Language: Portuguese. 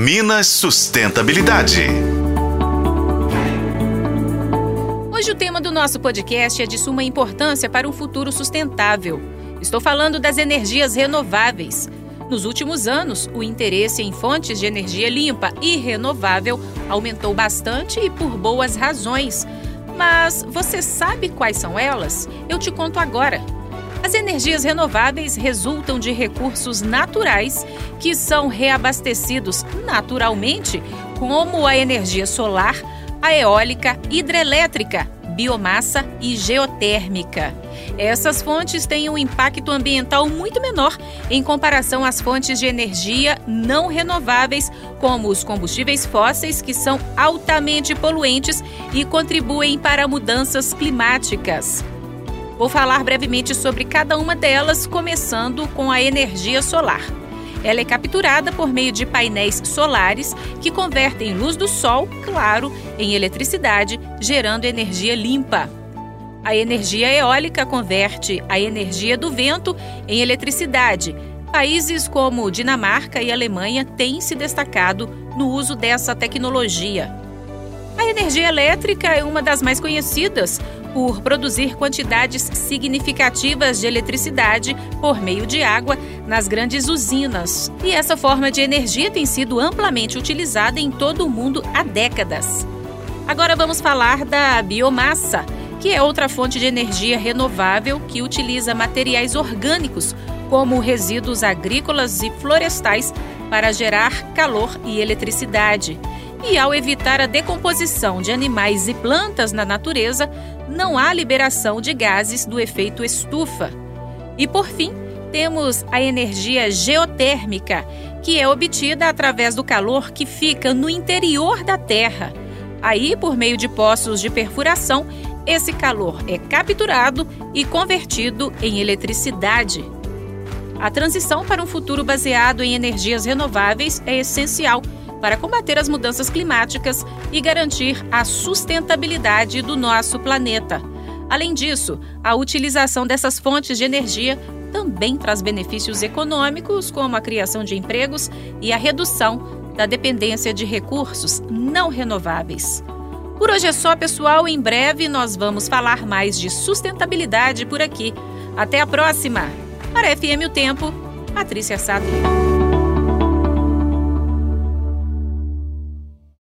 Minas Sustentabilidade. Hoje o tema do nosso podcast é de suma importância para um futuro sustentável. Estou falando das energias renováveis. Nos últimos anos, o interesse em fontes de energia limpa e renovável aumentou bastante e por boas razões. Mas você sabe quais são elas? Eu te conto agora. As energias renováveis resultam de recursos naturais que são reabastecidos naturalmente, como a energia solar, a eólica, hidrelétrica, biomassa e geotérmica. Essas fontes têm um impacto ambiental muito menor em comparação às fontes de energia não renováveis, como os combustíveis fósseis, que são altamente poluentes e contribuem para mudanças climáticas. Vou falar brevemente sobre cada uma delas, começando com a energia solar. Ela é capturada por meio de painéis solares que convertem luz do sol, claro, em eletricidade, gerando energia limpa. A energia eólica converte a energia do vento em eletricidade. Países como Dinamarca e Alemanha têm se destacado no uso dessa tecnologia. A energia elétrica é uma das mais conhecidas por produzir quantidades significativas de eletricidade por meio de água nas grandes usinas. E essa forma de energia tem sido amplamente utilizada em todo o mundo há décadas. Agora vamos falar da biomassa, que é outra fonte de energia renovável que utiliza materiais orgânicos, como resíduos agrícolas e florestais, para gerar calor e eletricidade. E ao evitar a decomposição de animais e plantas na natureza, não há liberação de gases do efeito estufa. E por fim, temos a energia geotérmica, que é obtida através do calor que fica no interior da Terra. Aí, por meio de poços de perfuração, esse calor é capturado e convertido em eletricidade. A transição para um futuro baseado em energias renováveis é essencial para combater as mudanças climáticas e garantir a sustentabilidade do nosso planeta. Além disso, a utilização dessas fontes de energia também traz benefícios econômicos, como a criação de empregos e a redução da dependência de recursos não renováveis. Por hoje é só, pessoal. Em breve nós vamos falar mais de sustentabilidade por aqui. Até a próxima! Para FM O Tempo, Patrícia Sato.